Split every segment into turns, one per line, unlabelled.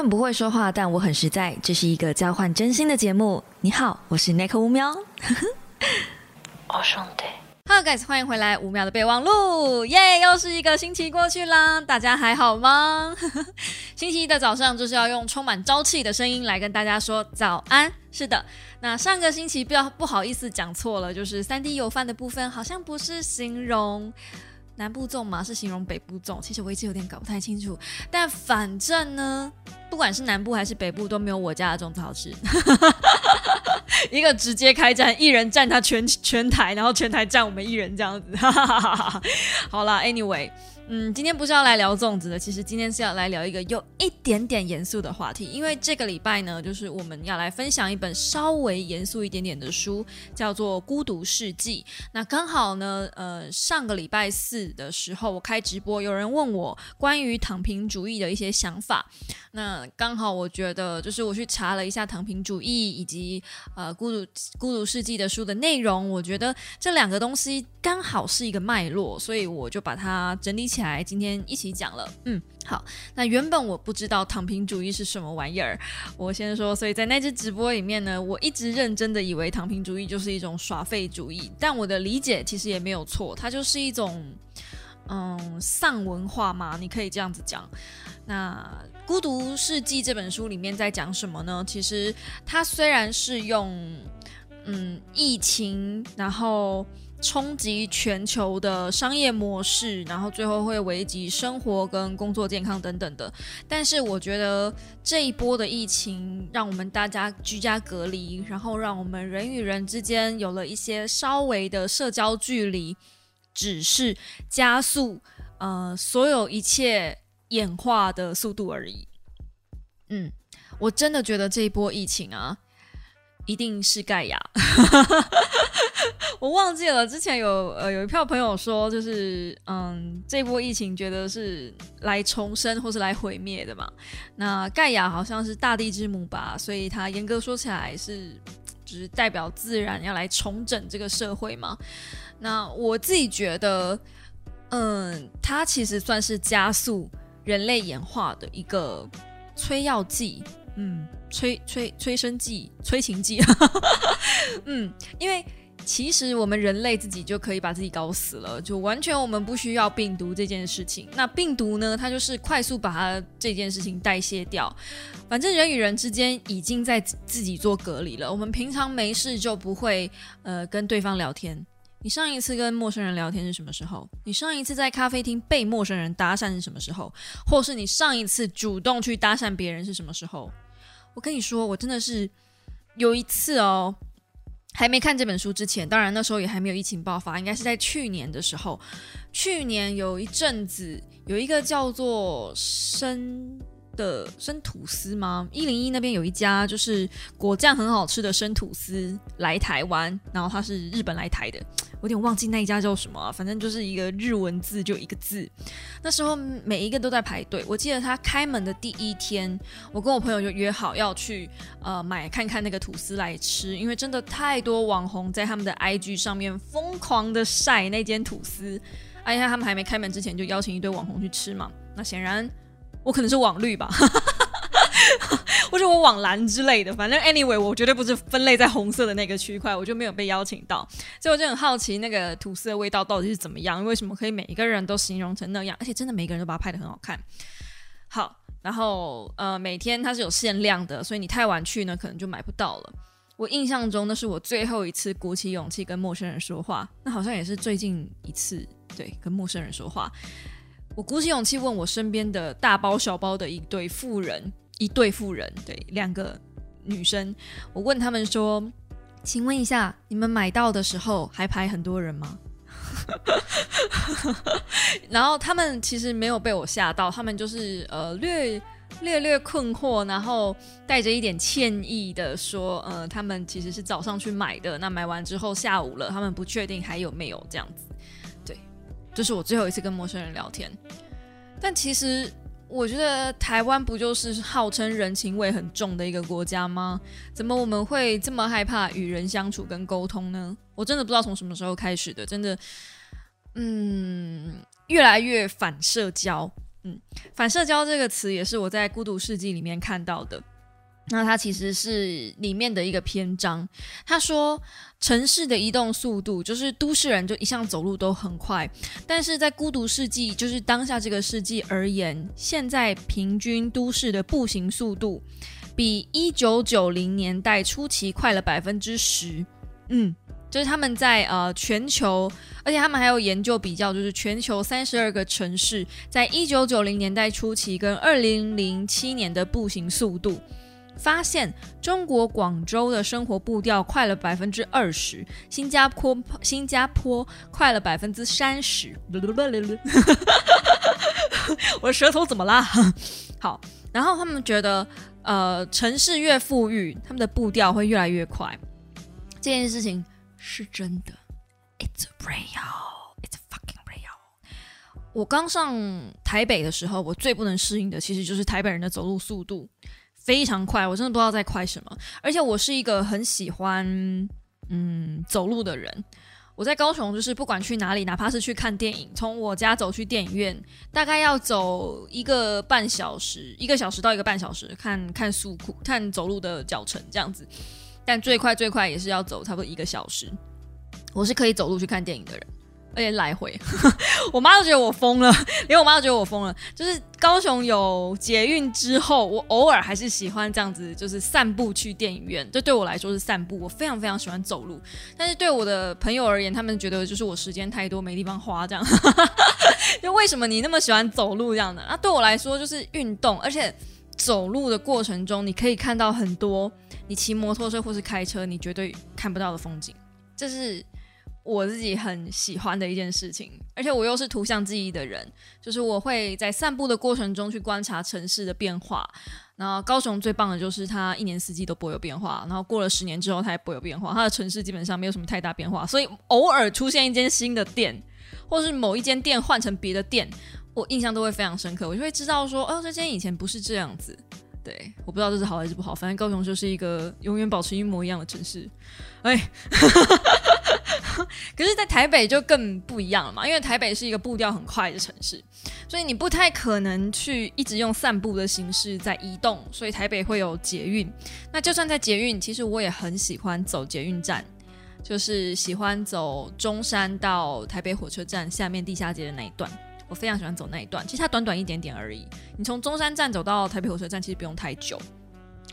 很不会说话，但我很实在。这是一个交换真心的节目。你好，我是 Nick 吴喵。
我 兄弟。
Hello guys，欢迎回来五秒的备忘录，耶！又是一个星期过去啦，大家还好吗？星期一的早上就是要用充满朝气的声音来跟大家说早安。是的，那上个星期不要不好意思讲错了，就是三 D 油饭的部分好像不是形容。南部粽嘛，是形容北部粽。其实我一直有点搞不太清楚，但反正呢，不管是南部还是北部，都没有我家的粽子好吃。一个直接开战，一人占他全全台，然后全台占我们一人这样子。好啦 a n y w a y 嗯，今天不是要来聊粽子的，其实今天是要来聊一个有一点点严肃的话题。因为这个礼拜呢，就是我们要来分享一本稍微严肃一点点的书，叫做《孤独世纪》。那刚好呢，呃，上个礼拜四的时候，我开直播，有人问我关于躺平主义的一些想法。那刚好我觉得，就是我去查了一下躺平主义以及呃《孤独孤独世纪》的书的内容，我觉得这两个东西刚好是一个脉络，所以我就把它整理起。今天一起讲了。嗯，好。那原本我不知道躺平主义是什么玩意儿，我先说。所以在那支直播里面呢，我一直认真的以为躺平主义就是一种耍废主义，但我的理解其实也没有错，它就是一种嗯丧文化嘛，你可以这样子讲。那《孤独世纪》这本书里面在讲什么呢？其实它虽然是用嗯疫情，然后。冲击全球的商业模式，然后最后会危及生活跟工作健康等等的。但是我觉得这一波的疫情让我们大家居家隔离，然后让我们人与人之间有了一些稍微的社交距离，只是加速呃所有一切演化的速度而已。嗯，我真的觉得这一波疫情啊。一定是盖亚，我忘记了。之前有呃有一票朋友说，就是嗯，这波疫情觉得是来重生或是来毁灭的嘛。那盖亚好像是大地之母吧，所以它严格说起来是就是代表自然要来重整这个社会嘛。那我自己觉得，嗯，它其实算是加速人类演化的一个催药剂，嗯。催催催生剂、催情剂，嗯，因为其实我们人类自己就可以把自己搞死了，就完全我们不需要病毒这件事情。那病毒呢，它就是快速把它这件事情代谢掉。反正人与人之间已经在自己做隔离了。我们平常没事就不会呃跟对方聊天。你上一次跟陌生人聊天是什么时候？你上一次在咖啡厅被陌生人搭讪是什么时候？或是你上一次主动去搭讪别人是什么时候？我跟你说，我真的是有一次哦，还没看这本书之前，当然那时候也还没有疫情爆发，应该是在去年的时候。去年有一阵子，有一个叫做深的生吐司吗？一零一那边有一家就是果酱很好吃的生吐司来台湾，然后他是日本来台的。我有点忘记那一家叫什么，反正就是一个日文字，就一个字。那时候每一个都在排队。我记得他开门的第一天，我跟我朋友就约好要去呃买看看那个吐司来吃，因为真的太多网红在他们的 IG 上面疯狂的晒那间吐司。哎呀，他们还没开门之前就邀请一堆网红去吃嘛。那显然我可能是网绿吧。或者我往蓝之类的，反正 anyway，我绝对不是分类在红色的那个区块，我就没有被邀请到，所以我就很好奇那个吐司的味道到底是怎么样，为什么可以每一个人都形容成那样，而且真的每个人都把它拍的很好看。好，然后呃，每天它是有限量的，所以你太晚去呢，可能就买不到了。我印象中那是我最后一次鼓起勇气跟陌生人说话，那好像也是最近一次对跟陌生人说话。我鼓起勇气问我身边的大包小包的一对富人。一对富人，对两个女生，我问他们说：“请问一下，你们买到的时候还排很多人吗？” 然后他们其实没有被我吓到，他们就是呃略略略困惑，然后带着一点歉意的说：“呃，他们其实是早上去买的，那买完之后下午了，他们不确定还有没有这样子。”这是我最后一次跟陌生人聊天，但其实。我觉得台湾不就是号称人情味很重的一个国家吗？怎么我们会这么害怕与人相处跟沟通呢？我真的不知道从什么时候开始的，真的，嗯，越来越反社交。嗯，反社交这个词也是我在《孤独世纪》里面看到的。那它其实是里面的一个篇章。他说，城市的移动速度就是都市人就一向走路都很快，但是在孤独世纪，就是当下这个世纪而言，现在平均都市的步行速度比一九九零年代初期快了百分之十。嗯，就是他们在呃全球，而且他们还有研究比较，就是全球三十二个城市在一九九零年代初期跟二零零七年的步行速度。发现中国广州的生活步调快了百分之二十，新加坡新加坡快了百分之三十。我舌头怎么啦？好，然后他们觉得，呃，城市越富裕，他们的步调会越来越快。这件事情是真的，It's real, It's fucking real。我刚上台北的时候，我最不能适应的其实就是台北人的走路速度。非常快，我真的不知道在快什么。而且我是一个很喜欢嗯走路的人。我在高雄，就是不管去哪里，哪怕是去看电影，从我家走去电影院，大概要走一个半小时，一个小时到一个半小时，看看速库，看走路的脚程这样子。但最快最快也是要走差不多一个小时。我是可以走路去看电影的人。而且来回，我妈都觉得我疯了，连我妈都觉得我疯了。就是高雄有捷运之后，我偶尔还是喜欢这样子，就是散步去电影院。这对我来说是散步，我非常非常喜欢走路。但是对我的朋友而言，他们觉得就是我时间太多，没地方花这样。就为什么你那么喜欢走路这样的？那对我来说就是运动，而且走路的过程中，你可以看到很多你骑摩托车或是开车你绝对看不到的风景。这是。我自己很喜欢的一件事情，而且我又是图像记忆的人，就是我会在散步的过程中去观察城市的变化。然后高雄最棒的就是它一年四季都不会有变化，然后过了十年之后它也不会有变化，它的城市基本上没有什么太大变化。所以偶尔出现一间新的店，或是某一间店换成别的店，我印象都会非常深刻，我就会知道说，哦，这间以前不是这样子。对，我不知道这是好还是不好，反正高雄就是一个永远保持一模一样的城市。哎。可是，在台北就更不一样了嘛，因为台北是一个步调很快的城市，所以你不太可能去一直用散步的形式在移动。所以台北会有捷运，那就算在捷运，其实我也很喜欢走捷运站，就是喜欢走中山到台北火车站下面地下街的那一段，我非常喜欢走那一段。其实它短短一点点而已，你从中山站走到台北火车站，其实不用太久。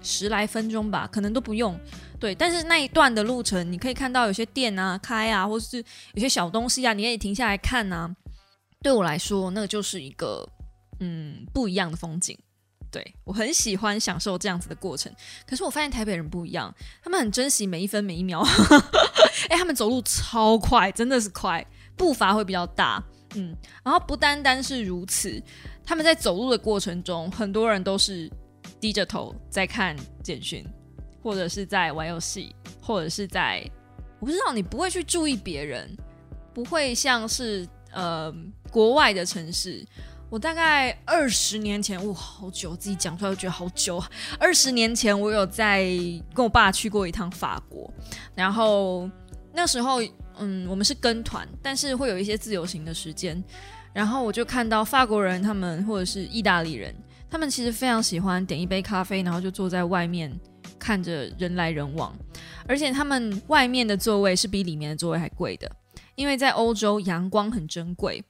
十来分钟吧，可能都不用。对，但是那一段的路程，你可以看到有些店啊开啊，或是有些小东西啊，你可以停下来看啊。对我来说，那就是一个嗯不一样的风景。对我很喜欢享受这样子的过程。可是我发现台北人不一样，他们很珍惜每一分每一秒。哎，他们走路超快，真的是快，步伐会比较大。嗯，然后不单单是如此，他们在走路的过程中，很多人都是。低着头在看简讯，或者是在玩游戏，或者是在我不知道你不会去注意别人，不会像是呃国外的城市。我大概二十年前，哇，好久，自己讲出来都觉得好久。二十年前，我有在跟我爸去过一趟法国，然后那时候嗯，我们是跟团，但是会有一些自由行的时间，然后我就看到法国人他们或者是意大利人。他们其实非常喜欢点一杯咖啡，然后就坐在外面看着人来人往，而且他们外面的座位是比里面的座位还贵的，因为在欧洲阳光很珍贵。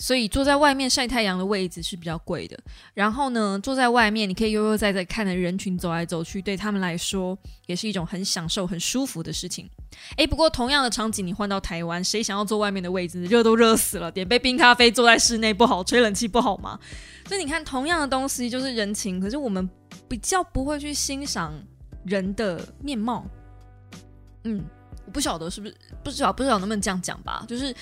所以坐在外面晒太阳的位置是比较贵的。然后呢，坐在外面你可以悠悠哉哉看着人群走来走去，对他们来说也是一种很享受、很舒服的事情。诶，不过同样的场景你换到台湾，谁想要坐外面的位置？热都热死了，点杯冰咖啡坐在室内不好，吹冷气不好吗？所以你看，同样的东西就是人情，可是我们比较不会去欣赏人的面貌。嗯，我不晓得是不是，不知道不知道能不能这样讲吧，就是。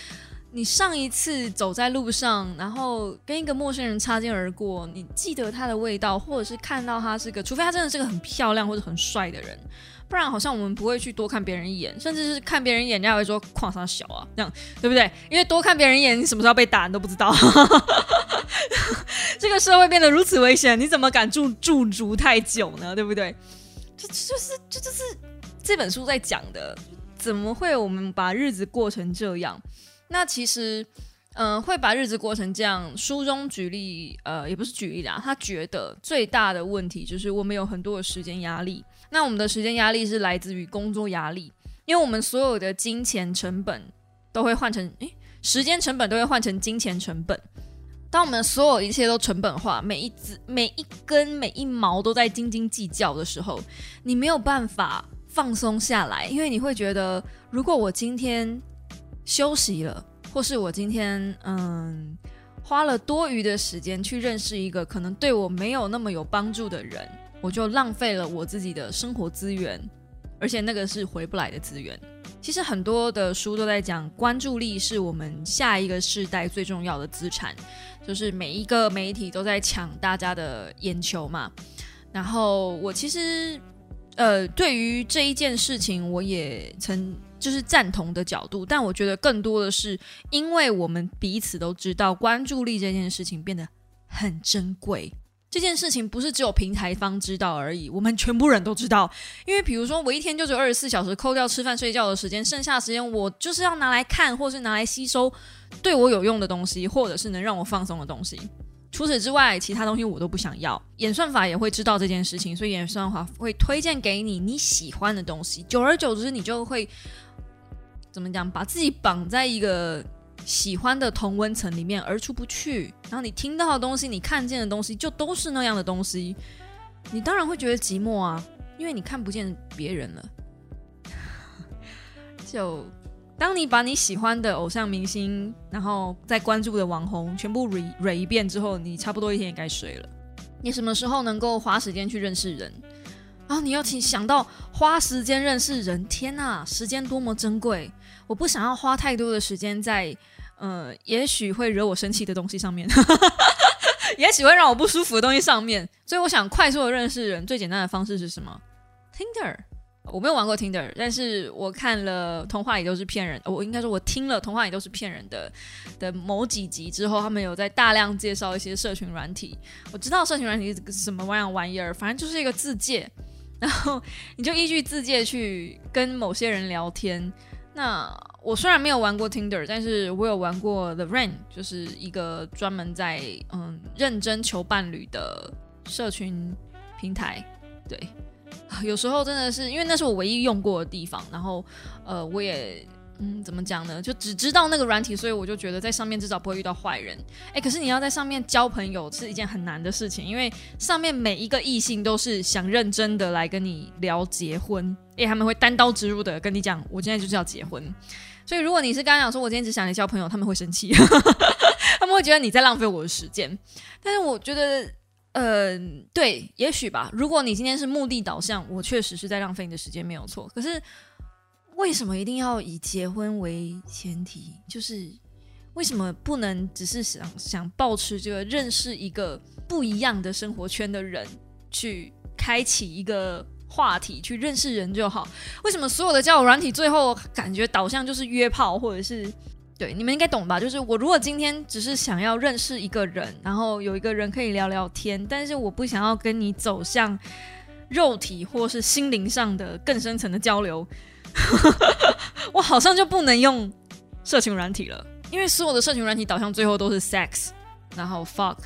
你上一次走在路上，然后跟一个陌生人擦肩而过，你记得他的味道，或者是看到他是个，除非他真的是个很漂亮或者很帅的人，不然好像我们不会去多看别人一眼，甚至是看别人一眼，人家会说矿上小啊，这样对不对？因为多看别人一眼，你什么时候被打你都不知道。这个社会变得如此危险，你怎么敢驻驻足太久呢？对不对？这就是这就是这本书在讲的，怎么会我们把日子过成这样？那其实，嗯，会把日子过成这样。书中举例，呃，也不是举例啦，他觉得最大的问题就是我们有很多的时间压力。那我们的时间压力是来自于工作压力，因为我们所有的金钱成本都会换成，诶，时间成本都会换成金钱成本。当我们所有一切都成本化，每一只、每一根、每一毛都在斤斤计较的时候，你没有办法放松下来，因为你会觉得，如果我今天休息了。或是我今天嗯花了多余的时间去认识一个可能对我没有那么有帮助的人，我就浪费了我自己的生活资源，而且那个是回不来的资源。其实很多的书都在讲，关注力是我们下一个世代最重要的资产，就是每一个媒体都在抢大家的眼球嘛。然后我其实呃对于这一件事情，我也曾。就是赞同的角度，但我觉得更多的是，因为我们彼此都知道关注力这件事情变得很珍贵。这件事情不是只有平台方知道而已，我们全部人都知道。因为比如说，我一天就只有二十四小时，扣掉吃饭睡觉的时间，剩下的时间我就是要拿来看，或是拿来吸收对我有用的东西，或者是能让我放松的东西。除此之外，其他东西我都不想要。演算法也会知道这件事情，所以演算法会推荐给你你喜欢的东西。久而久之，你就会。怎么讲？把自己绑在一个喜欢的同温层里面而出不去，然后你听到的东西、你看见的东西就都是那样的东西，你当然会觉得寂寞啊，因为你看不见别人了。就当你把你喜欢的偶像明星，然后再关注的网红全部 re re 一遍之后，你差不多一天也该睡了。你什么时候能够花时间去认识人？然后你要请想到花时间认识人，天呐，时间多么珍贵！我不想要花太多的时间在，呃，也许会惹我生气的东西上面，也许会让我不舒服的东西上面。所以我想快速的认识人，最简单的方式是什么？Tinder。我没有玩过 Tinder，但是我看了《童话里都是骗人》，我应该说我听了《童话里都是骗人的》的某几集之后，他们有在大量介绍一些社群软体。我知道社群软体是什么玩玩意儿，反正就是一个字界。然后 你就依据字界去跟某些人聊天。那我虽然没有玩过 Tinder，但是我有玩过 The Rain，就是一个专门在嗯认真求伴侣的社群平台。对，有时候真的是因为那是我唯一用过的地方，然后呃我也。嗯，怎么讲呢？就只知道那个软体，所以我就觉得在上面至少不会遇到坏人。哎，可是你要在上面交朋友是一件很难的事情，因为上面每一个异性都是想认真的来跟你聊结婚，哎，他们会单刀直入的跟你讲，我现在就是要结婚。所以如果你是刚刚讲说我今天只想来交朋友，他们会生气，他们会觉得你在浪费我的时间。但是我觉得，呃，对，也许吧。如果你今天是目的导向，我确实是在浪费你的时间，没有错。可是。为什么一定要以结婚为前提？就是为什么不能只是想想保持这个认识一个不一样的生活圈的人，去开启一个话题，去认识人就好？为什么所有的交友软体最后感觉导向就是约炮，或者是对你们应该懂吧？就是我如果今天只是想要认识一个人，然后有一个人可以聊聊天，但是我不想要跟你走向肉体或是心灵上的更深层的交流。我好像就不能用社群软体了，因为所有的社群软体导向最后都是 sex，然后 fuck，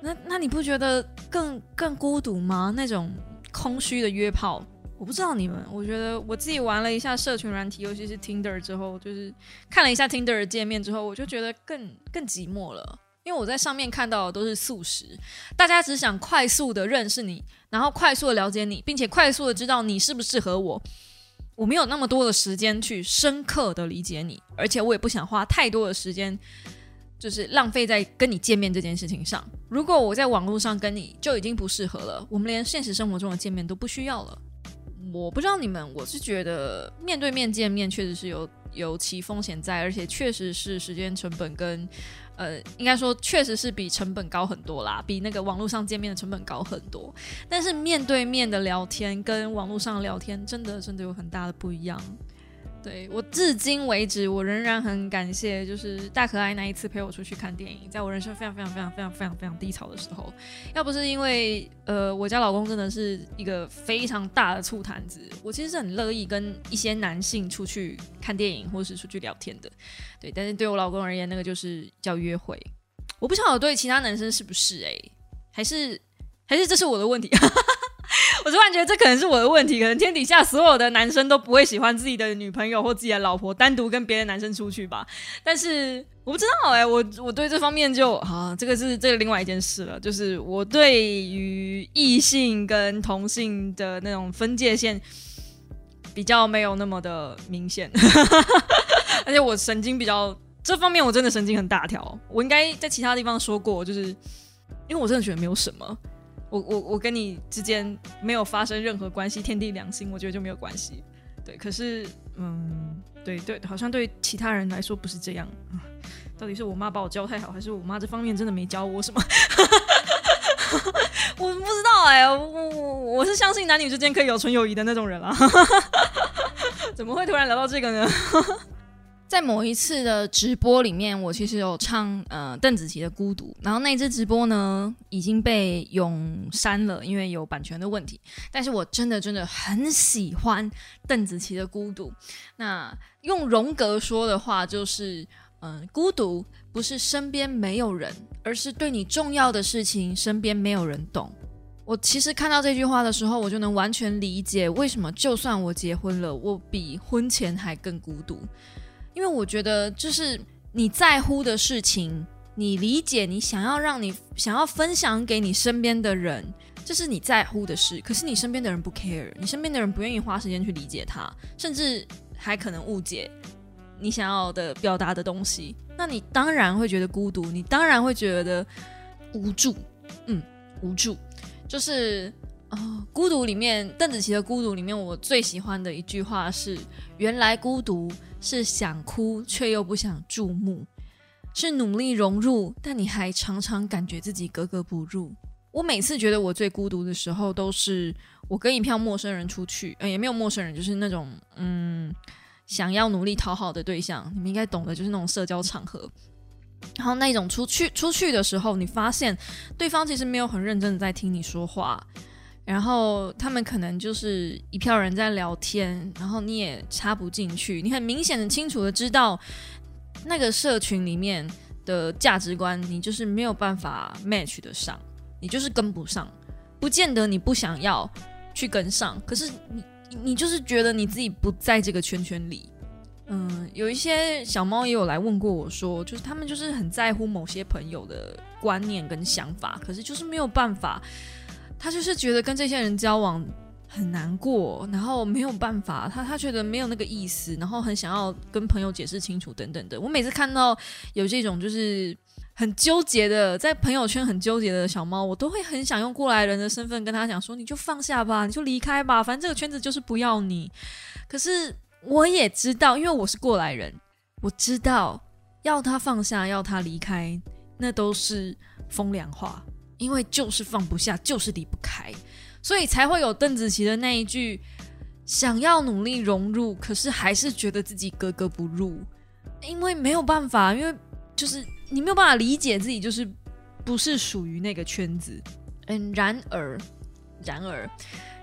那那你不觉得更更孤独吗？那种空虚的约炮，我不知道你们，我觉得我自己玩了一下社群软体，尤其是 Tinder 之后，就是看了一下 Tinder 的界面之后，我就觉得更更寂寞了，因为我在上面看到的都是素食，大家只想快速的认识你，然后快速的了解你，并且快速的知道你适不适合我。我没有那么多的时间去深刻的理解你，而且我也不想花太多的时间，就是浪费在跟你见面这件事情上。如果我在网络上跟你就已经不适合了，我们连现实生活中的见面都不需要了。我不知道你们，我是觉得面对面见面确实是有有其风险在，而且确实是时间成本跟。呃，应该说确实是比成本高很多啦，比那个网络上见面的成本高很多。但是面对面的聊天跟网络上聊天，真的真的有很大的不一样。对我至今为止，我仍然很感谢，就是大可爱那一次陪我出去看电影，在我人生非常非常非常非常非常非常低潮的时候，要不是因为呃我家老公真的是一个非常大的醋坛子，我其实是很乐意跟一些男性出去看电影或是出去聊天的，对，但是对我老公而言，那个就是叫约会，我不晓得对其他男生是不是哎、还是还是这是我的问题。我突然觉得这可能是我的问题，可能天底下所有的男生都不会喜欢自己的女朋友或自己的老婆单独跟别的男生出去吧。但是我不知道哎、我我对这方面就啊，这个是这个另外一件事了，就是我对于异性跟同性的那种分界线比较没有那么的明显，而且我神经比较这方面我真的神经很大条，我应该在其他地方说过，就是因为我真的觉得没有什么。我我我跟你之间没有发生任何关系，天地良心，我觉得就没有关系。对，可是嗯，对对，好像对其他人来说不是这样。到底是我妈把我教太好，还是我妈这方面真的没教我什么？我不知道哎、我我我是相信男女之间可以有纯友谊的那种人啊。怎么会突然聊到这个呢？在某一次的直播里面，我其实有唱呃邓紫棋的《孤独》，然后那支直播呢已经被永删了，因为有版权的问题。但是我真的真的很喜欢邓紫棋的《孤独》。那用荣格说的话就是，嗯、孤独不是身边没有人，而是对你重要的事情身边没有人懂。我其实看到这句话的时候，我就能完全理解为什么就算我结婚了，我比婚前还更孤独。因为我觉得，就是你在乎的事情，你理解，你想要让你想要分享给你身边的人，这是你在乎的事。可是你身边的人不 care，你身边的人不愿意花时间去理解他，甚至还可能误解你想要的表达的东西。那你当然会觉得孤独，你当然会觉得无助，嗯，无助。就是呃，孤独里面，邓紫棋的《孤独》里面，我最喜欢的一句话是：“原来孤独是想哭却又不想注目，是努力融入，但你还常常感觉自己格格不入。”我每次觉得我最孤独的时候，都是我跟一票陌生人出去，呃，也没有陌生人，就是那种嗯，想要努力讨好的对象，你们应该懂的，就是那种社交场合。然后那种出去出去的时候，你发现对方其实没有很认真的在听你说话，然后他们可能就是一票人在聊天，然后你也插不进去，你很明显的、清楚的知道那个社群里面的价值观，你就是没有办法 match 得上，你就是跟不上，不见得你不想要去跟上，可是你你就是觉得你自己不在这个圈圈里。嗯，有一些小猫也有来问过我说，就是他们就是很在乎某些朋友的观念跟想法，可是就是没有办法，他就是觉得跟这些人交往很难过，然后没有办法，他他觉得没有那个意思，然后很想要跟朋友解释清楚等等的。我每次看到有这种就是很纠结的，在朋友圈很纠结的小猫，我都会很想用过来人的身份跟他讲说，你就放下吧，你就离开吧，反正这个圈子就是不要你。可是。我也知道，因为我是过来人，我知道要他放下，要他离开，那都是风凉话，因为就是放不下，就是离不开，所以才会有邓紫棋的那一句：想要努力融入，可是还是觉得自己格格不入，因为没有办法，因为就是你没有办法理解自己，就是不是属于那个圈子。嗯，然而，然而，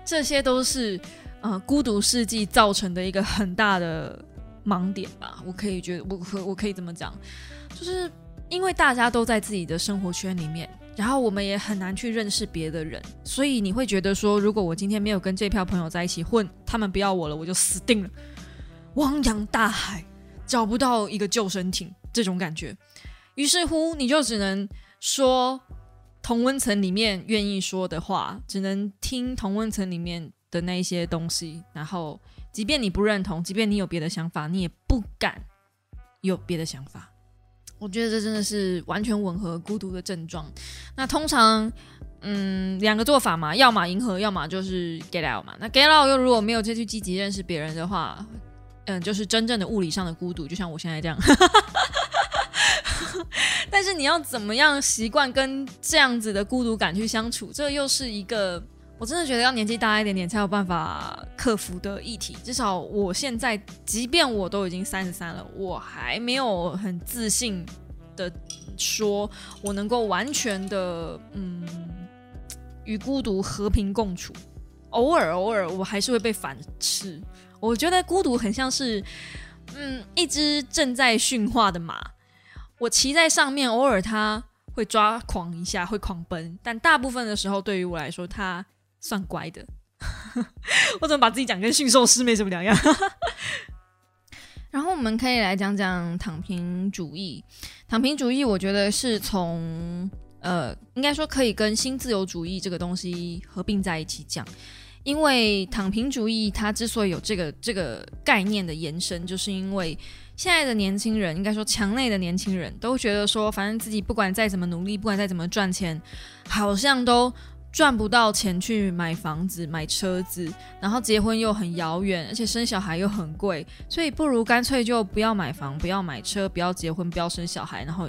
这些都是。呃，孤独世纪造成的一个很大的盲点吧，我可以觉得，我可我可以这么讲，就是因为大家都在自己的生活圈里面，然后我们也很难去认识别的人，所以你会觉得说，如果我今天没有跟这票朋友在一起混，他们不要我了，我就死定了，汪洋大海找不到一个救生艇，这种感觉，于是乎你就只能说同温层里面愿意说的话，只能听同温层里面。的那一些东西，然后即便你不认同，即便你有别的想法，你也不敢有别的想法。我觉得这真的是完全吻合孤独的症状。那通常，嗯，两个做法嘛，要么迎合，要么就是 get out 嘛。那 get out 又如果没有再去积极认识别人的话，嗯，就是真正的物理上的孤独，就像我现在这样。但是你要怎么样习惯跟这样子的孤独感去相处，这又是一个。我真的觉得要年纪大一点点才有办法克服的议题。至少我现在，即便我都已经三十三了，我还没有很自信的说，我能够完全的嗯与孤独和平共处。偶尔偶尔，我还是会被反噬。我觉得孤独很像是嗯一只正在驯化的马，我骑在上面，偶尔它会抓狂一下，会狂奔，但大部分的时候，对于我来说，它。算乖的，我怎么把自己讲跟驯兽师没什么两样？然后我们可以来讲讲躺平主义。躺平主义，我觉得是从呃，应该说可以跟新自由主义这个东西合并在一起讲。因为躺平主义它之所以有这个这个概念的延伸，就是因为现在的年轻人，应该说墙内的年轻人都觉得说，反正自己不管再怎么努力，不管再怎么赚钱，好像都。赚不到钱去买房子、买车子，然后结婚又很遥远，而且生小孩又很贵，所以不如干脆就不要买房、不要买车、不要结婚、不要生小孩，然后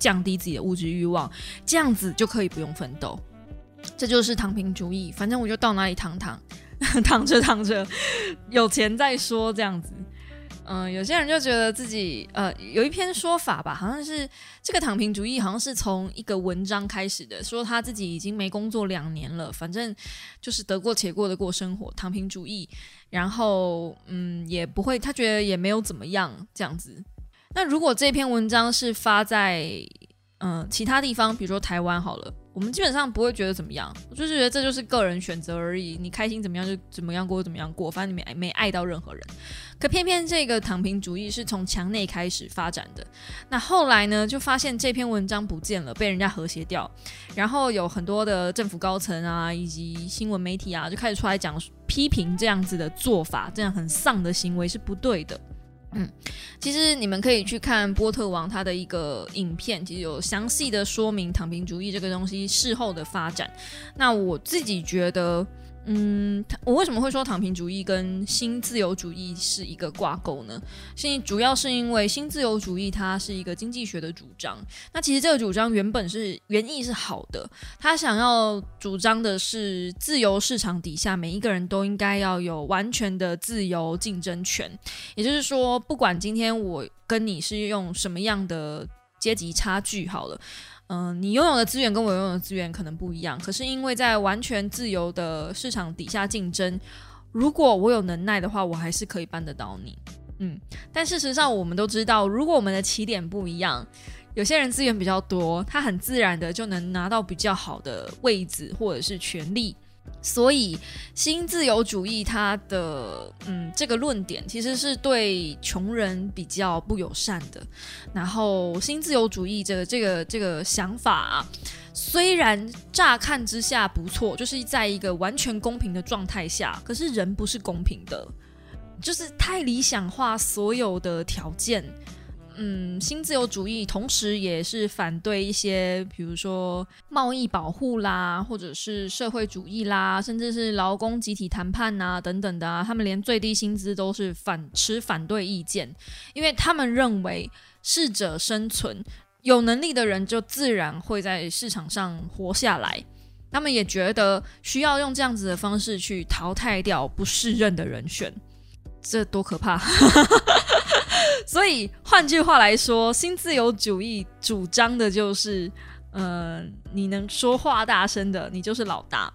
降低自己的物质欲望，这样子就可以不用奋斗。这就是躺平主义，反正我就到哪里躺躺，躺着躺着，有钱再说，这样子。嗯，有些人就觉得自己呃有一篇说法吧，好像是这个躺平主义好像是从一个文章开始的，说他自己已经没工作两年了，反正就是得过且过的过生活，躺平主义，然后嗯也不会，他觉得也没有怎么样这样子。那如果这篇文章是发在嗯其他地方，比如说台湾好了。我们基本上不会觉得怎么样，我就是觉得这就是个人选择而已，你开心怎么样就怎么样过怎么样过，反正你没没爱到任何人。可偏偏这个躺平主义是从墙内开始发展的，那后来呢，就发现这篇文章不见了，被人家和谐掉，然后有很多的政府高层啊，以及新闻媒体啊，就开始出来讲批评这样子的做法，这样很丧的行为是不对的。嗯，其实你们可以去看波特王他的一个影片，其实有详细的说明躺平主义这个东西事后的发展。那我自己觉得。嗯，我为什么会说躺平主义跟新自由主义是一个挂钩呢？是主要是因为新自由主义它是一个经济学的主张。那其实这个主张原本是原意是好的，他想要主张的是自由市场底下每一个人都应该要有完全的自由竞争权。也就是说，不管今天我跟你是用什么样的阶级差距，好了。嗯，你拥有的资源跟我拥有的资源可能不一样，可是因为在完全自由的市场底下竞争，如果我有能耐的话，我还是可以扳得到你。嗯，但事实上我们都知道，如果我们的起点不一样，有些人资源比较多，他很自然的就能拿到比较好的位置或者是权利。所以，新自由主义它的嗯这个论点其实是对穷人比较不友善的。然后，新自由主义这个这个这个想法，虽然乍看之下不错，就是在一个完全公平的状态下，可是人不是公平的，就是太理想化所有的条件。嗯，新自由主义同时也是反对一些，比如说贸易保护啦，或者是社会主义啦，甚至是劳工集体谈判呐等等的啊。他们连最低薪资都是反持反对意见，因为他们认为适者生存，有能力的人就自然会在市场上活下来。他们也觉得需要用这样子的方式去淘汰掉不适任的人选，这多可怕！所以，换句话来说，新自由主义主张的就是，呃，你能说话大声的，你就是老大。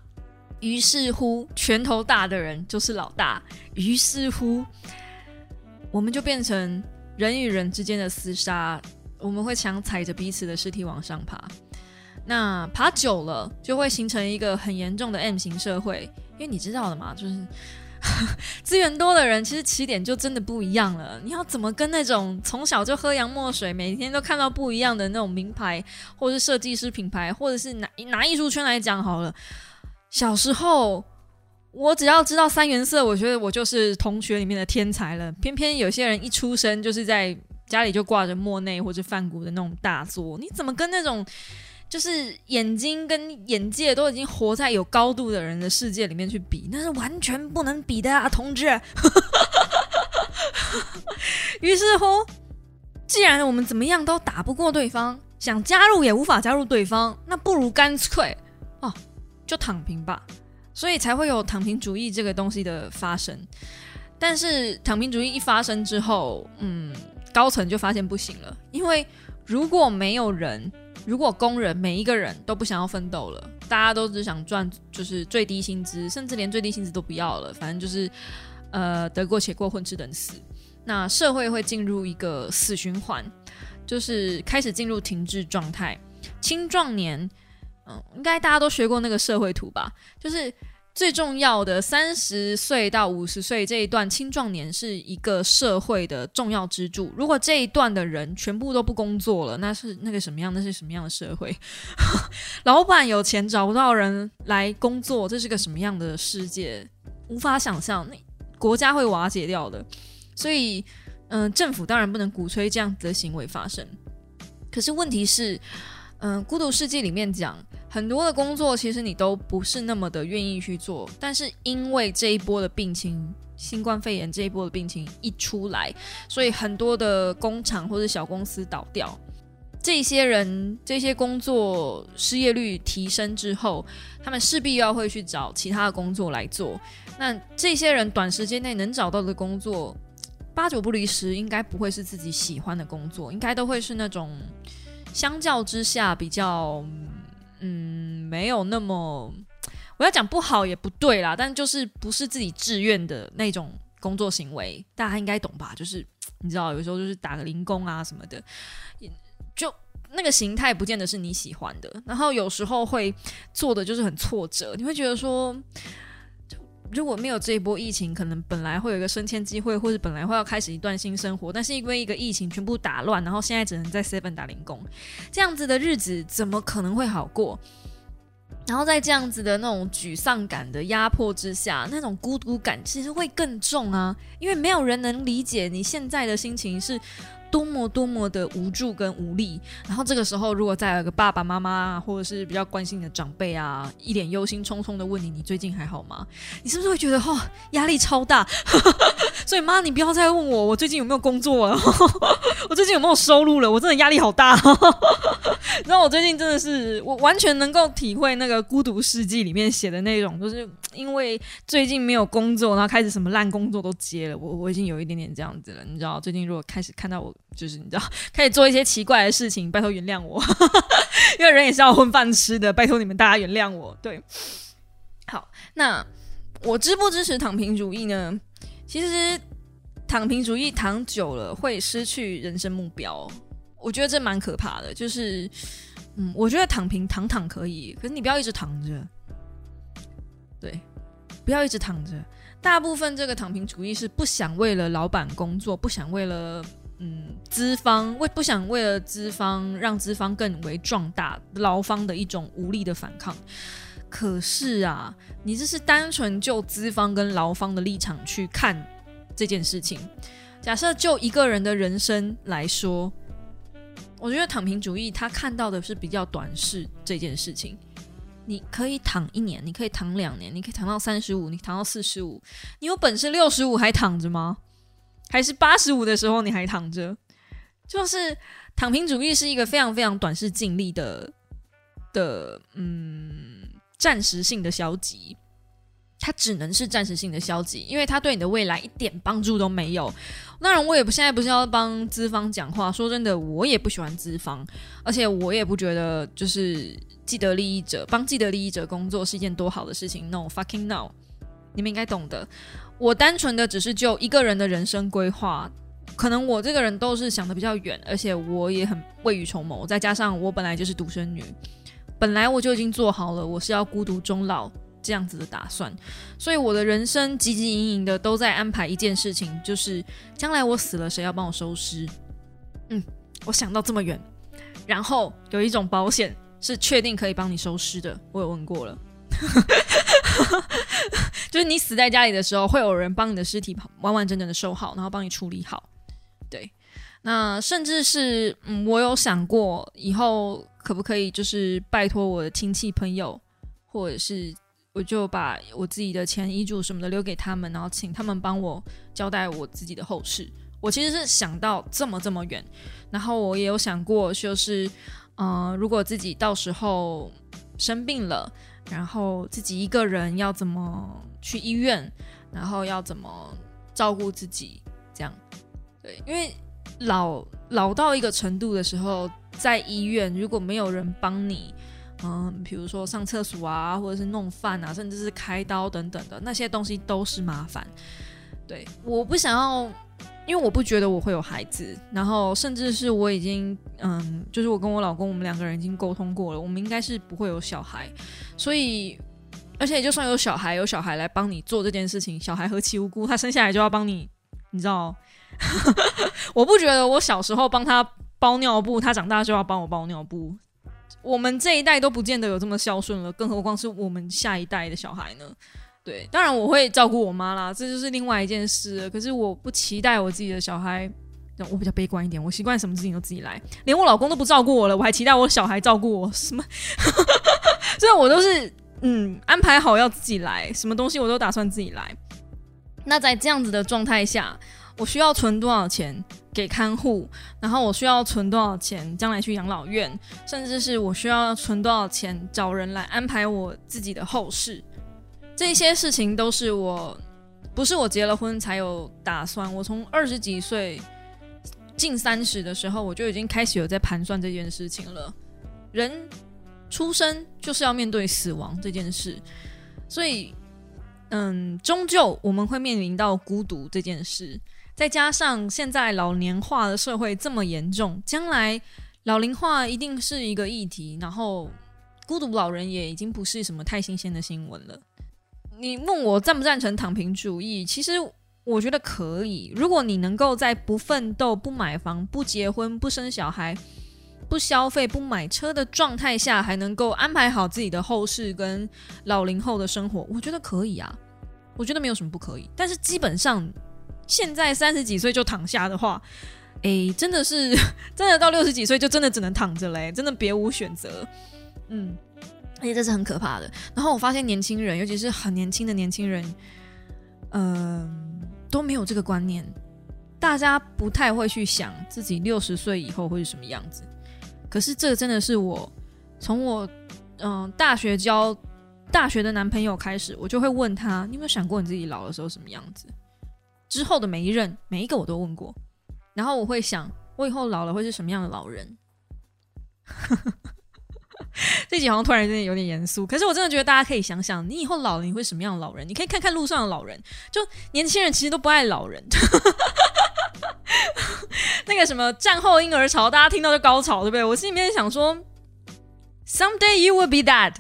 于是乎，拳头大的人就是老大。于是乎，我们就变成人与人之间的厮杀，我们会想踩着彼此的尸体往上爬。那爬久了，就会形成一个很严重的 M 型社会，因为你知道的嘛，就是。资源多的人，其实起点就真的不一样了。你要怎么跟那种从小就喝洋墨水，每天都看到不一样的那种名牌，或者是设计师品牌，或者是拿拿艺术圈来讲好了。小时候，我只要知道三原色，我觉得我就是同学里面的天才了。偏偏有些人一出生就是在家里就挂着莫内或者梵谷的那种大作，你怎么跟那种？就是眼睛跟眼界都已经活在有高度的人的世界里面去比，那是完全不能比的啊，同志。于是乎，既然我们怎么样都打不过对方，想加入也无法加入对方，那不如干脆哦，就躺平吧。所以才会有躺平主义这个东西的发生。但是躺平主义一发生之后，嗯，高层就发现不行了，因为如果没有人，如果工人每一个人都不想要奋斗了，大家都只想赚就是最低薪资，甚至连最低薪资都不要了，反正就是呃得过且过，混吃等死。那社会会进入一个死循环，就是开始进入停滞状态。青壮年，嗯，应该大家都学过那个社会图吧？就是最重要的三十岁到五十岁这一段青壮年是一个社会的重要支柱。如果这一段的人全部都不工作了，那是那个什么样？那是什么样的社会？老板有钱找不到人来工作，这是个什么样的世界？无法想象，那国家会瓦解掉的。所以，嗯，政府当然不能鼓吹这样子的行为发生。可是问题是，嗯，《孤独世界》里面讲很多的工作，其实你都不是那么的愿意去做。但是因为这一波的病情，新冠肺炎这一波的病情一出来，所以很多的工厂或者小公司倒掉。这些人这些工作失业率提升之后，他们势必要会去找其他的工作来做。那这些人短时间内能找到的工作，八九不离十，应该不会是自己喜欢的工作，应该都会是那种相较之下比较，嗯，没有那么我要讲不好也不对啦，但就是不是自己志愿的那种工作行为，大家应该懂吧？就是你知道，有时候就是打个零工啊什么的。就那个形态不见得是你喜欢的，然后有时候会做的就是很挫折，你会觉得说，如果没有这一波疫情，可能本来会有一个升迁机会，或者本来会要开始一段新生活，但是因为一个疫情全部打乱，然后现在只能在 seven 打零工，这样子的日子怎么可能会好过？然后在这样子的那种沮丧感的压迫之下，那种孤独感其实会更重啊，因为没有人能理解你现在的心情是。多么多么的无助跟无力，然后这个时候，如果再有个爸爸妈妈或者是比较关心你的长辈啊，一脸忧心忡忡的问你，你最近还好吗？你是不是会觉得哦，压力超大？所以妈，你不要再问我，我最近有没有工作了？我最近有没有收入了？我真的压力好大。然后我最近真的是，我完全能够体会那个《孤独世纪》里面写的那种，就是因为最近没有工作，然后开始什么烂工作都接了。我我已经有一点点这样子了，你知道，最近如果开始看到我。就是你知道，开始做一些奇怪的事情，拜托原谅我，因为人也是要混饭吃的，拜托你们大家原谅我。对，好，那我支不支持躺平主义呢？其实躺平主义躺久了会失去人生目标，我觉得这蛮可怕的。就是，嗯，我觉得躺平躺躺可以，可是你不要一直躺着，对，不要一直躺着。大部分这个躺平主义是不想为了老板工作，不想为了。嗯，资方为不想为了资方让资方更为壮大，劳方的一种无力的反抗。可是啊，你这是单纯就资方跟劳方的立场去看这件事情。假设就一个人的人生来说，我觉得躺平主义他看到的是比较短视这件事情。你可以躺一年，你可以躺两年，你可以躺到三十五，你躺到四十五，你有本事六十五还躺着吗？还是八十五的时候你还躺着，就是躺平主义是一个非常非常短视、尽力的的嗯暂时性的消极，它只能是暂时性的消极，因为它对你的未来一点帮助都没有。当然，我也不现在不是要帮资方讲话，说真的，我也不喜欢资方，而且我也不觉得就是既得利益者帮既得利益者工作是一件多好的事情。No fucking no，你们应该懂的。我单纯的只是就一个人的人生规划，可能我这个人都是想的比较远，而且我也很未雨绸缪。再加上我本来就是独生女，本来我就已经做好了我是要孤独终老这样子的打算，所以我的人生汲汲营营的都在安排一件事情，就是将来我死了谁要帮我收尸。嗯，我想到这么远，然后有一种保险是确定可以帮你收尸的，我有问过了。就是你死在家里的时候，会有人帮你的尸体完完整整的收好，然后帮你处理好。对，那甚至是嗯，我有想过以后可不可以就是拜托我的亲戚朋友，或者是我就把我自己的钱、遗嘱什么的留给他们，然后请他们帮我交代我自己的后事。我其实是想到这么这么远，然后我也有想过，就是嗯，如果自己到时候生病了。然后自己一个人要怎么去医院，然后要怎么照顾自己，这样。对，因为老老到一个程度的时候，在医院如果没有人帮你，嗯，比如说上厕所啊，或者是弄饭啊，甚至是开刀等等的那些东西都是麻烦。对，我不想要。因为我不觉得我会有孩子，然后甚至是我已经，嗯，就是我跟我老公，我们两个人已经沟通过了，我们应该是不会有小孩，所以，而且就算有小孩，有小孩来帮你做这件事情，小孩何其无辜，他生下来就要帮你，你知道？我不觉得我小时候帮他包尿布，他长大就要帮我包尿布，我们这一代都不见得有这么孝顺了，更何况是我们下一代的小孩呢？对，当然我会照顾我妈啦，这就是另外一件事。可是我不期待我自己的小孩，我比较悲观一点，我习惯什么事情都自己来，连我老公都不照顾我了，我还期待我小孩照顾我什么？所以，我都是嗯安排好要自己来，什么东西我都打算自己来。那在这样子的状态下，我需要存多少钱给看护？然后我需要存多少钱将来去养老院？甚至是我需要存多少钱找人来安排我自己的后事？这些事情都是我，不是我结了婚才有打算。我从二十几岁近三十的时候，我就已经开始有在盘算这件事情了。人出生就是要面对死亡这件事，所以，嗯，终究我们会面临到孤独这件事。再加上现在老年化的社会这么严重，将来老龄化一定是一个议题。然后，孤独老人也已经不是什么太新鲜的新闻了。你问我赞不赞成躺平主义？其实我觉得可以。如果你能够在不奋斗、不买房、不结婚、不生小孩、不消费、不买车的状态下，还能够安排好自己的后事跟老龄后的生活，我觉得可以啊。我觉得没有什么不可以。但是基本上，现在三十几岁就躺下的话，诶，真的是 真的到六十几岁就真的只能躺着嘞，真的别无选择。嗯。而且这是很可怕的。然后我发现年轻人，尤其是很年轻的年轻人，嗯，都没有这个观念。大家不太会去想自己六十岁以后会是什么样子。可是这真的是我从我嗯大学交大学的男朋友开始，我就会问他：你有没有想过你自己老的时候什么样子？之后的每一任每一个我都问过。然后我会想，我以后老了会是什么样的老人？这集好像突然间有点严肃，可是我真的觉得大家可以想想，你以后老了你会什么样的老人？你可以看看路上的老人，就年轻人其实都不爱老人。那个什么战后婴儿潮，大家听到就高潮，对不对？我心里面想说，someday you will be that，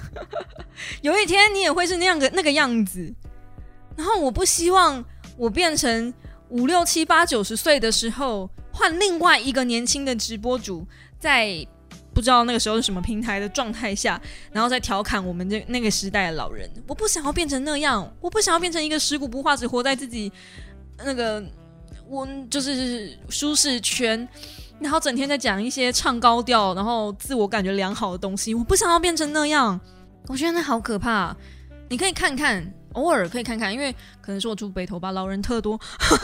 有一天你也会是那样的那个样子。然后我不希望我变成五六七八九十岁的时候，换另外一个年轻的直播主在。不知道那个时候是什么平台的状态下，然后在调侃我们这那个时代的老人。我不想要变成那样，我不想要变成一个尸骨不化，只活在自己那个我就是舒适圈，然后整天在讲一些唱高调，然后自我感觉良好的东西。我不想要变成那样，我觉得那好可怕。你可以看看，偶尔可以看看，因为可能是我住北头吧，老人特多，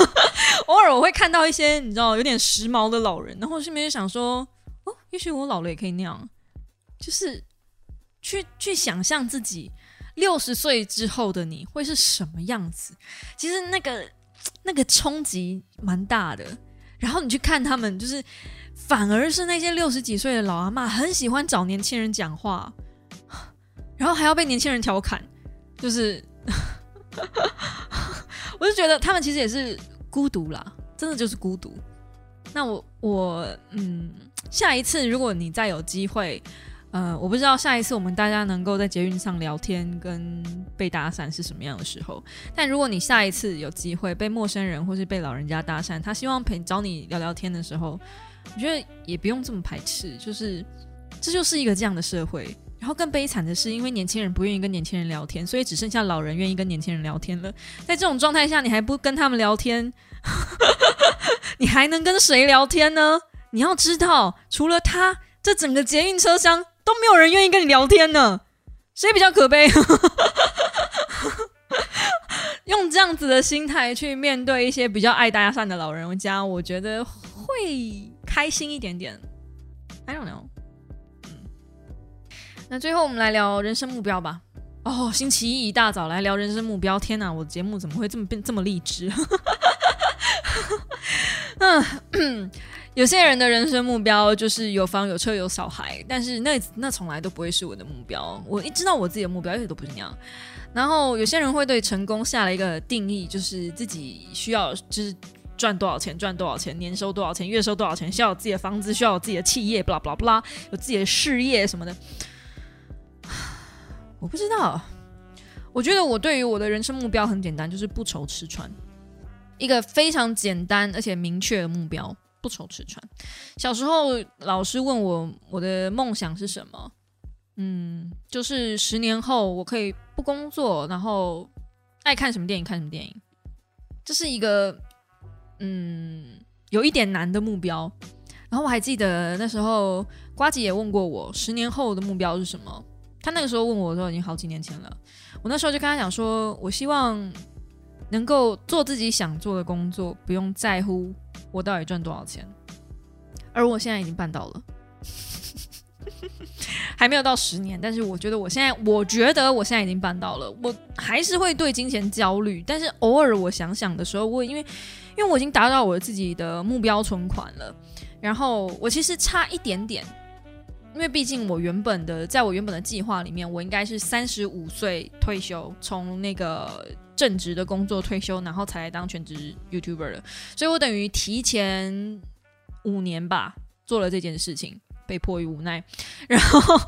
偶尔我会看到一些你知道有点时髦的老人，然后我顺便就想说。哦，也许我老了也可以那样，就是去去想象自己六十岁之后的你会是什么样子。其实那个那个冲击蛮大的。然后你去看他们，就是反而是那些六十几岁的老阿妈很喜欢找年轻人讲话，然后还要被年轻人调侃，就是 我就觉得他们其实也是孤独啦，真的就是孤独。那我我嗯。下一次，如果你再有机会，呃，我不知道下一次我们大家能够在捷运上聊天跟被搭讪是什么样的时候。但如果你下一次有机会被陌生人或是被老人家搭讪，他希望陪找你聊聊天的时候，我觉得也不用这么排斥，就是这就是一个这样的社会。然后更悲惨的是，因为年轻人不愿意跟年轻人聊天，所以只剩下老人愿意跟年轻人聊天了。在这种状态下，你还不跟他们聊天，你还能跟谁聊天呢？你要知道，除了他，这整个捷运车厢都没有人愿意跟你聊天呢。谁比较可悲？用这样子的心态去面对一些比较爱搭讪的老人家，我觉得会开心一点点。I don't know。嗯那最后我们来聊人生目标吧。哦，星期一一大早来聊人生目标，天哪，我的节目怎么会这么变这么励志？嗯，有些人的人生目标就是有房有车有小孩，但是那那从来都不会是我的目标。我一知道我自己的目标一直都不是那样。然后有些人会对成功下了一个定义，就是自己需要就是赚多少钱，赚多少钱，年收多少钱，月收多少钱，需要有自己的房子，需要有自己的企业，巴拉巴拉巴拉，有自己的事业什么的。我不知道，我觉得我对于我的人生目标很简单，就是不愁吃穿。一个非常简单而且明确的目标，不愁吃穿。小时候老师问我我的梦想是什么，嗯，就是十年后我可以不工作，然后爱看什么电影看什么电影。这是一个嗯有一点难的目标。然后我还记得那时候瓜姐也问过我，十年后的目标是什么？他那个时候问我的时候已经好几年前了。我那时候就跟他讲说，我希望。能够做自己想做的工作，不用在乎我到底赚多少钱。而我现在已经办到了，还没有到十年，但是我觉得我现在，我觉得我现在已经办到了。我还是会对金钱焦虑，但是偶尔我想想的时候，我因为因为我已经达到我自己的目标存款了，然后我其实差一点点，因为毕竟我原本的，在我原本的计划里面，我应该是三十五岁退休，从那个。正职的工作退休，然后才来当全职 YouTuber 的，所以我等于提前五年吧做了这件事情，被迫于无奈。然后，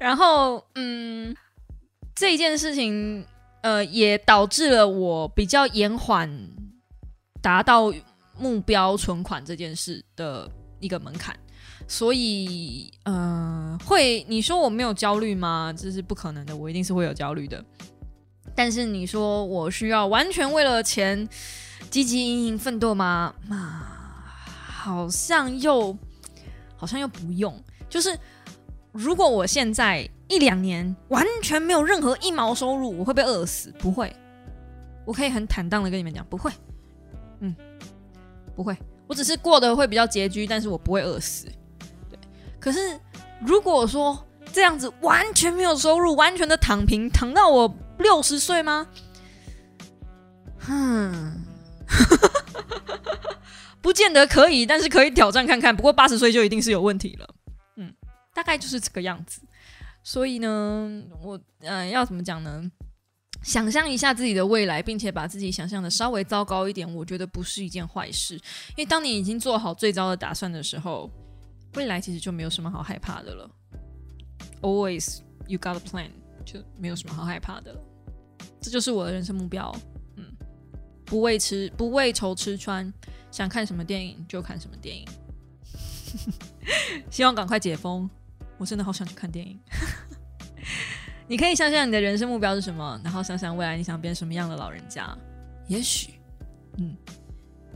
然后，嗯，这件事情，呃，也导致了我比较延缓达到目标存款这件事的一个门槛。所以，呃，会你说我没有焦虑吗？这是不可能的，我一定是会有焦虑的。但是你说我需要完全为了钱积极营营奋斗吗？啊，好像又好像又不用。就是如果我现在一两年完全没有任何一毛收入，我会被饿死？不会，我可以很坦荡的跟你们讲，不会。嗯，不会，我只是过得会比较拮据，但是我不会饿死。对，可是如果说这样子完全没有收入，完全的躺平，躺到我。六十岁吗？哼，不见得可以，但是可以挑战看看。不过八十岁就一定是有问题了。嗯，大概就是这个样子。所以呢，我呃要怎么讲呢？想象一下自己的未来，并且把自己想象的稍微糟糕一点，我觉得不是一件坏事。因为当你已经做好最糟的打算的时候，未来其实就没有什么好害怕的了。Always you got a plan. 就没有什么好害怕的，这就是我的人生目标。嗯，不为吃不为愁吃穿，想看什么电影就看什么电影。希望赶快解封，我真的好想去看电影。你可以想想你的人生目标是什么，然后想想未来你想变什么样的老人家。也许，嗯，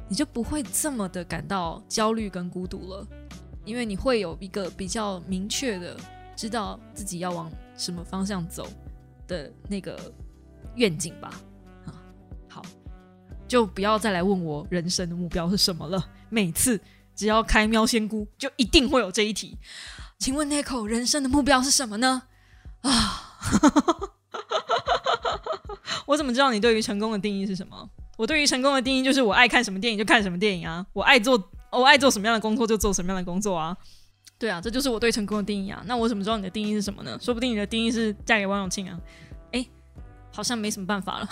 你就不会这么的感到焦虑跟孤独了，因为你会有一个比较明确的知道自己要往。什么方向走的那个愿景吧，啊，好，就不要再来问我人生的目标是什么了。每次只要开喵仙姑，就一定会有这一题。请问 Nico 人生的目标是什么呢？啊，我怎么知道你对于成功的定义是什么？我对于成功的定义就是我爱看什么电影就看什么电影啊，我爱做我爱做什么样的工作就做什么样的工作啊。对啊，这就是我对成功的定义啊。那我怎么知道你的定义是什么呢？说不定你的定义是嫁给王永庆啊。哎，好像没什么办法了。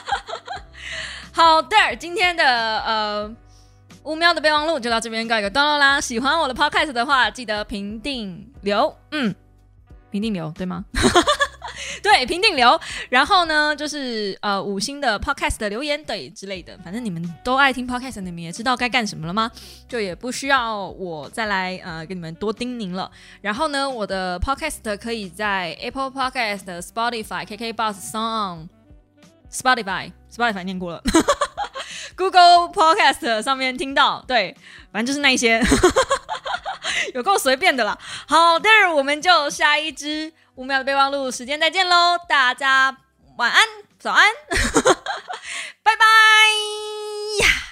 好的，今天的呃五秒的备忘录就到这边告一个段落啦。喜欢我的 podcast 的话，记得评定留，嗯，评定留对吗？对，评定流，然后呢，就是呃五星的 podcast 的留言对之类的，反正你们都爱听 podcast，你们也知道该干什么了吗？就也不需要我再来呃跟你们多叮咛了。然后呢，我的 podcast 可以在 Apple Podcast、Spotify、KK Bus、Song、Spotify、Spotify 念过了，Google Podcast 上面听到，对，反正就是那些，有够随便的啦。好，但是我们就下一支。五秒的备忘录时间再见喽大家晚安早安 拜拜呀。